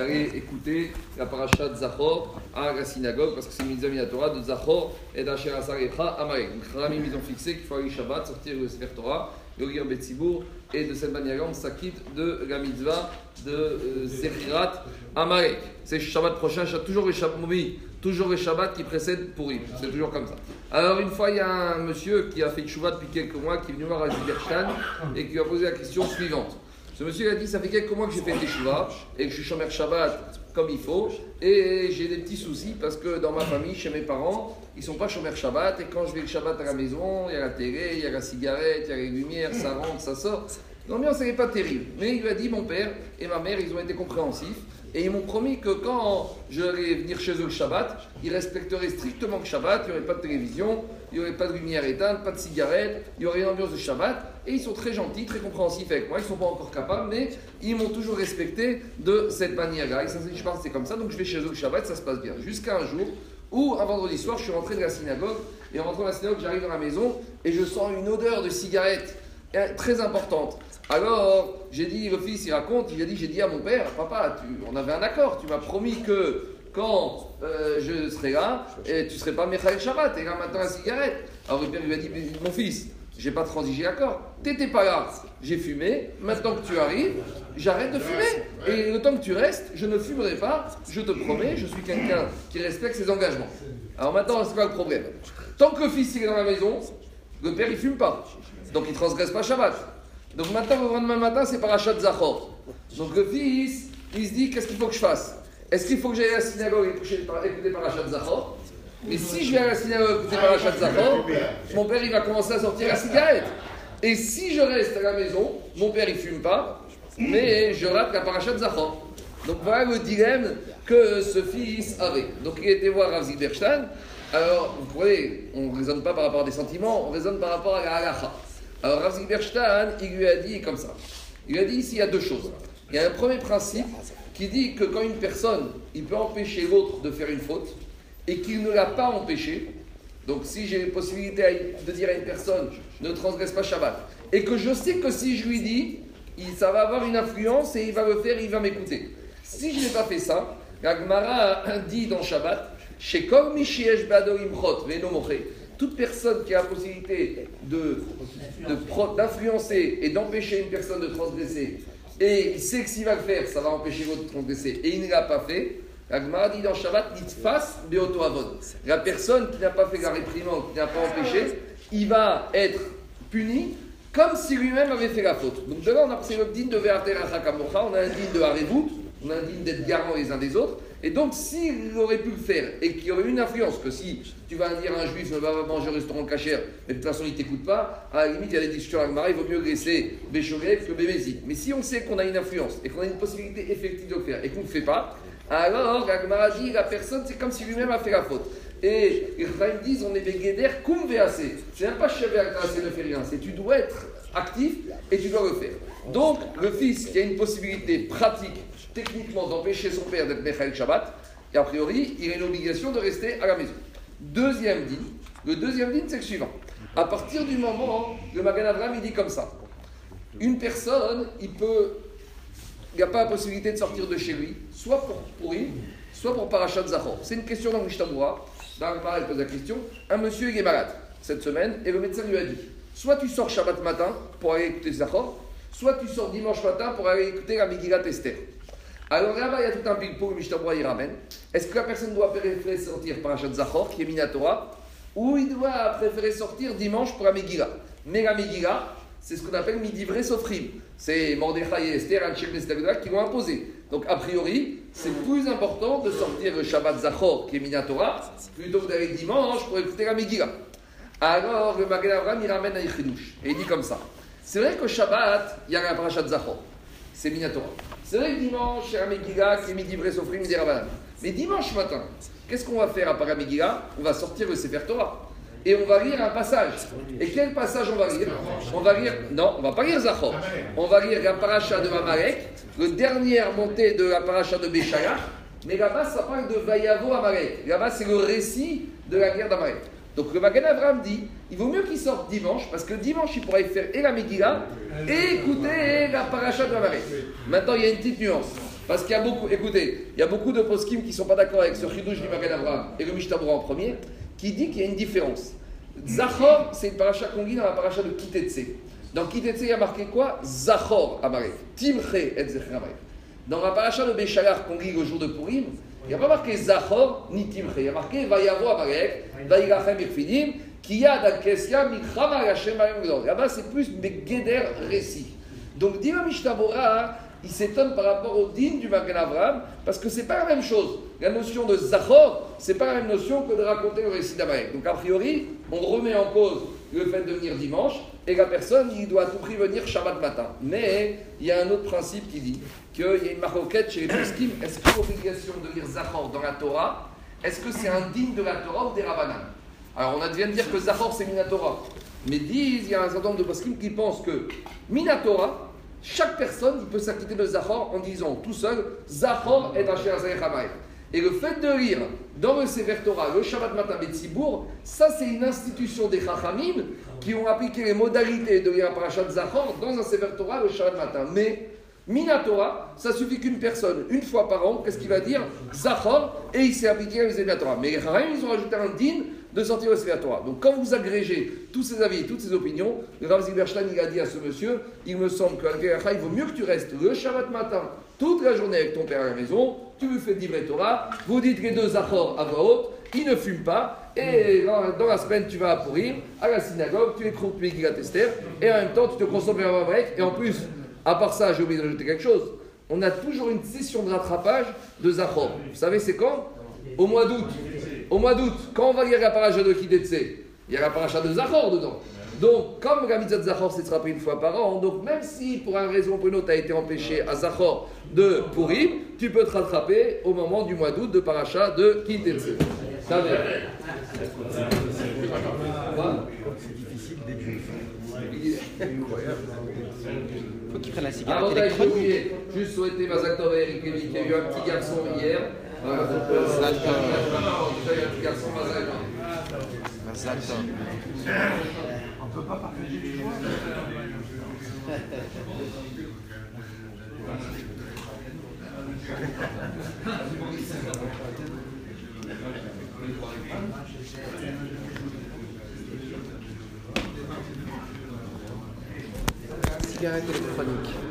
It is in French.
d'aller écouter la paracha de Zachor à la synagogue, parce que c'est une mise Torah de Zachor et d'Asher Asarecha à Marek. Donc, Ramim, ils ont fixé qu'il faut aller Shabbat, sortir le Sefer Torah, le lire Betzibour, et de cette manière-là, on s'acquitte de la mitzvah de euh, Zechirat à Marek. C'est Shabbat prochain, toujours le Shabbat, toujours le Shabbat qui précède Purim. C'est toujours comme ça. Alors, une fois, il y a un monsieur qui a fait Shabbat depuis quelques mois, qui est venu voir à Zibershan et qui a posé la question suivante. Ce monsieur a dit Ça fait quelques mois que j'ai fait des et que je suis Shomer Shabbat comme il faut, et j'ai des petits soucis parce que dans ma famille, chez mes parents, ils sont pas Shomer Shabbat, et quand je vais le Shabbat à la maison, il y a la télé, il y a la cigarette, il y a les lumières, ça rentre, ça sort. L'ambiance n'est pas terrible. Mais il lui a dit Mon père et ma mère, ils ont été compréhensifs. Et ils m'ont promis que quand je vais venir chez eux le Shabbat, ils respecteraient strictement le Shabbat, il n'y aurait pas de télévision, il n'y aurait pas de lumière éteinte, pas de cigarette, il y aurait une ambiance de Shabbat. Et ils sont très gentils, très compréhensifs avec moi, ils ne sont pas encore capables, mais ils m'ont toujours respecté de cette manière-là. Et ça, je pense c'est comme ça, donc je vais chez eux le Shabbat, ça se passe bien. Jusqu'à un jour où, un vendredi soir, je suis rentré de la synagogue, et en rentrant de la synagogue, j'arrive dans la maison, et je sens une odeur de cigarette euh, très importante. Alors, j'ai dit, le fils, il raconte, il a dit, j'ai dit à mon père, papa, tu, on avait un accord, tu m'as promis que quand euh, je serai là, tu ne serais pas Mechael Shabbat, et là maintenant la cigarette. Alors le père lui a dit, mon fils, j'ai pas transigé l'accord, t'étais pas là, j'ai fumé, maintenant que tu arrives, j'arrête de fumer, et le temps que tu restes, je ne fumerai pas, je te promets, je suis quelqu'un qui respecte ses engagements. Alors maintenant, c'est quoi le problème? Tant que le fils est dans la maison, le père il fume pas, donc il transgresse pas Shabbat. Donc maintenant, le lendemain matin, c'est parachat Zachor. Donc le fils, il se dit, qu'est-ce qu'il faut que je fasse? Est-ce qu'il faut que j'aille à la synagogue et écouter parachat Zachor? Mais si je vais à la synagogue écouter parachat Zachor, mon père, il va commencer à sortir la cigarette. Et si je reste à la maison, mon père, il fume pas, mais je rate la parachat Zachor. Donc voilà le dilemme que ce fils avait. Donc il était voir Rav Zilberstein. Alors, vous voyez, on ne raisonne pas par rapport à des sentiments, on raisonne par rapport à la halacha. Alors Rav Berstein, il lui a dit comme ça. Il lui a dit ici, il y a deux choses. Il y a un premier principe qui dit que quand une personne, il peut empêcher l'autre de faire une faute et qu'il ne l'a pas empêché, donc si j'ai la possibilité de dire à une personne, ne transgresse pas Shabbat, et que je sais que si je lui dis, ça va avoir une influence et il va le faire, il va m'écouter. Si je n'ai pas fait ça, Gagmara dit dans Shabbat, Toute personne qui a la possibilité d'influencer et d'empêcher une personne de transgresser, et il sait que s'il va le faire, ça va empêcher l'autre de transgresser, et il ne l'a pas fait, la dit dans Shabbat, avon. La personne qui n'a pas fait la réprimande, qui n'a pas empêché, il va être puni comme si lui-même avait fait la faute. Donc de là, on a pris le din de Ve'ater on a un din de Harebout, on a un din d'être garant les uns des autres, et donc, s'il aurait pu le faire et qu'il y aurait une influence, que si tu vas dire à un juif ne va pas manger au restaurant cachère, mais de toute façon il ne t'écoute pas, à la limite il y a des discussions Marie, il vaut mieux laisser Béchoguet que Bémézit. Mais si on sait qu'on a une influence et qu'on a une possibilité effective de le faire et qu'on ne le fait pas, alors la dit la personne c'est comme si lui-même a fait la faute. Et ils disent on est Béguéder cum C'est même pas assez ne fait rien, c'est tu dois être actif et tu dois le faire. Donc le fils qui a une possibilité pratique techniquement d'empêcher son père d'être Mechael Shabbat, et a priori, il a une obligation de rester à la maison. Deuxième din, le deuxième din, c'est le suivant. À partir du moment, le Magan Avram, il dit comme ça. Une personne, il peut, il n'y a pas la possibilité de sortir de chez lui, soit pour Purim, soit pour Parashat Zachor. C'est une question dans Mishtamura. Dans le il pose la question. Un monsieur est malade cette semaine, et le médecin lui a dit soit tu sors Shabbat matin pour aller écouter Zachor, soit tu sors dimanche matin pour aller écouter la Megillat Esther. Alors là-bas, il y a tout un ping pour le il ramène. Est-ce que la personne doit préférer sortir par Parashat Zachor, qui est Minatora, ou il doit préférer sortir dimanche pour la Megillah Mais la Megillah, c'est ce qu'on appelle Midivre Sofrim. C'est Mordechai et Esther, Anchek qui l'ont imposé. Donc, a priori, c'est plus important de sortir le Shabbat Zachor, qui est Minatora, plutôt que d'aller dimanche pour écouter la Megillah. Alors, le Magen Abraham, il ramène à. Et il dit comme ça. C'est vrai que Shabbat, il y a la Zachor. C'est Minatora. C'est vrai que dimanche, c'est Megillah qui est midi Sofrim des Mais dimanche matin, qu'est-ce qu'on va faire à Paramegillah On va sortir le Sefer Torah. Et on va lire un passage. Et quel passage on va lire? On va lire, non, on va pas lire Zachor. On va lire la paracha de Amalek, le dernière montée de la paracha de Béchaya. Mais là-bas, ça parle de Vayavo Amalek. Là-bas, c'est le récit de la guerre d'Amalek. Donc le Magan Avram dit il vaut mieux qu'il sorte dimanche, parce que dimanche, il pourrait faire et la Megillah et écouter la paracha de marée. Maintenant, il y a une petite nuance. Parce qu'il y a beaucoup, écoutez, il y a beaucoup de poskim qui ne sont pas d'accord avec ce chidouj du Magan Abraham et le Mishtabura en premier, qui dit qu'il y a une différence. Zachor, c'est une paracha qu'on lit dans la paracha de Kitetse. Dans Kitetse, il y a marqué quoi Zachor Amarek. Timche et Zecher Amarek. Dans la paracha de Béchalar qu'on lit jour de Purim, il n'y a pas marqué Zachor ni Timche. Il y a marqué Vayavo Amarek, Vayirachem Irfidim, Kiyad Al-Kesya, Mikrama Hashem Là-bas, c'est plus Begeder Récit. Donc, dit Mishtabura, il s'étonne par rapport au digne du Magen Abraham, parce que c'est pas la même chose. La notion de Zachor, c'est pas la même notion que de raconter le récit d'Amalek. Donc a priori, on remet en cause le fait de venir dimanche, et la personne, il doit tout prix venir Shabbat matin. Mais il y a un autre principe qui dit qu'il y a une maroquette chez les poskim. Est-ce a l'obligation de lire Zachor dans la Torah? Est-ce que c'est un digne de la Torah ou des Rabbanan? Alors on vient de dire que Zachor c'est Minatora. Mais disent, il y a un certain nombre de poskim qui pensent que Minatora, chaque personne peut s'acquitter de Zachor en disant tout seul Zachor est un Et le fait de lire dans le Sefer Torah le Shabbat matin Betzibour, ça c'est une institution des Chachamim qui ont appliqué les modalités de lire un parachat Zachor dans un Sefer Torah le Shabbat matin. Mais Minatora, ça suffit qu'une personne, une fois par an, qu'est-ce qu'il va dire? Zachor, et il s'est appliqué à la Torah. Mais les Chachamim, ils ont rajouté un din de sortir au Torah. Donc quand vous agrégez tous ces avis, toutes ces opinions, le Rav Zilberstein il a dit à ce monsieur, il me semble qu'à il vaut mieux que tu restes le Shabbat matin toute la journée avec ton père à la maison, tu lui fais livrer Torah, vous dites les deux accords à voix haute, il ne fume pas, et dans, la semaine tu vas pourrir à la synagogue, tu écroupes la Tester, et en même temps tu te consommes un break, et en plus, à part ça, j'ai oublié de rajouter quelque chose, on a toujours une session de rattrapage de Zachor. Vous savez c'est quand? Au mois d'août. Au mois d'août, quand on va lire la paracha de Kidetse, il y a la paracha de Zachor dedans. Donc, comme la mitzvah de Zachor s'est frappé une fois par an, donc même si pour une raison ou pour une autre, tu as été empêché à Zachor de Purim, tu peux te rattraper au moment du mois d'août de paracha de Kidetse. Ça va. C'est difficile faut qu'il prenne la cigarette oublié, juste souhaiter Mazak Tov et Eric Lévy, qui a eu un petit garçon hier. Euh, un petit garçon, Mazak Tov. On ne peut pas partager les joies. cigarette électronique.